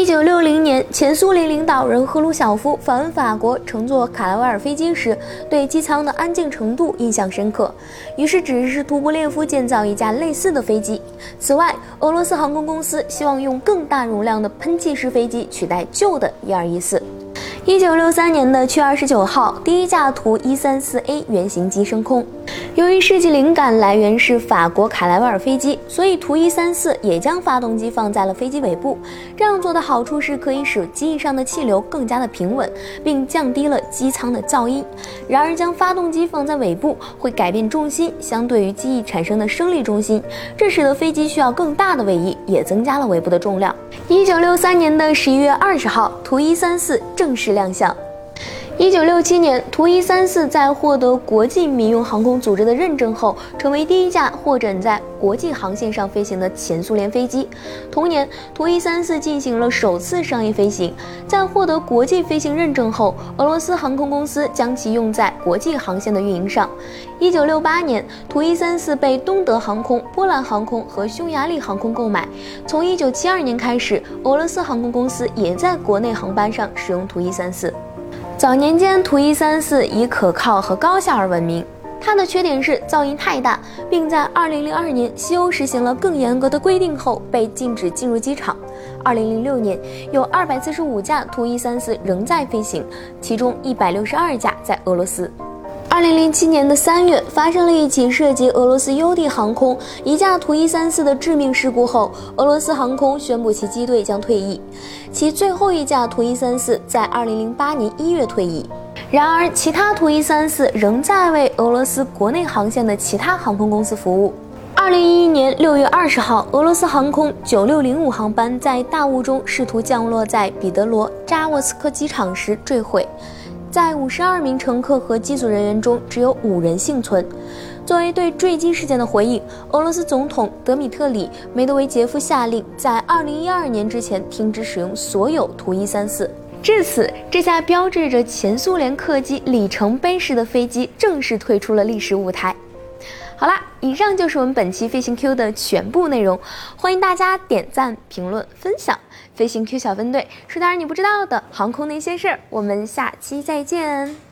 一九六零年，前苏联领导人赫鲁晓夫访问法国，乘坐卡拉瓦尔飞机时，对机舱的安静程度印象深刻，于是指示图波列夫建造一架类似的飞机。此外，俄罗斯航空公司希望用更大容量的喷气式飞机取代旧的一二一四。一九六三年的七月二十九号，第一架图一三四 A 原型机升空。由于设计灵感来源是法国卡莱维尔飞机，所以图一三四也将发动机放在了飞机尾部。这样做的好处是可以使机翼上的气流更加的平稳，并降低了机舱的噪音。然而，将发动机放在尾部会改变重心相对于机翼产生的升力中心，这使得飞机需要更大的尾翼，也增加了尾部的重量。一九六三年的十一月二十号，图一三四正式亮相。一九六七年，图一三四在获得国际民用航空组织的认证后，成为第一架获准在国际航线上飞行的前苏联飞机。同年，图一三四进行了首次商业飞行。在获得国际飞行认证后，俄罗斯航空公司将其用在国际航线的运营上。一九六八年，图一三四被东德航空、波兰航空和匈牙利航空购买。从一九七二年开始，俄罗斯航空公司也在国内航班上使用图一三四。早年间，图一三四以可靠和高效而闻名。它的缺点是噪音太大，并在2002年西欧实行了更严格的规定后被禁止进入机场。2006年，有245架图一三四仍在飞行，其中162架在俄罗斯。二零零七年的三月，发生了一起涉及俄罗斯优地航空一架图一三四的致命事故后，俄罗斯航空宣布其机队将退役，其最后一架图一三四在二零零八年一月退役。然而，其他图一三四仍在为俄罗斯国内航线的其他航空公司服务。二零一一年六月二十号，俄罗斯航空九六零五航班在大雾中试图降落在彼得罗扎沃斯克机场时坠毁。在五十二名乘客和机组人员中，只有五人幸存。作为对坠机事件的回应，俄罗斯总统德米特里·梅德韦杰夫下令在二零一二年之前停止使用所有图一三四。至此，这架标志着前苏联客机里程碑式的飞机正式退出了历史舞台。好啦，以上就是我们本期飞行 Q 的全部内容，欢迎大家点赞、评论、分享。飞行 Q 小分队，说点你不知道的航空那些事儿，我们下期再见。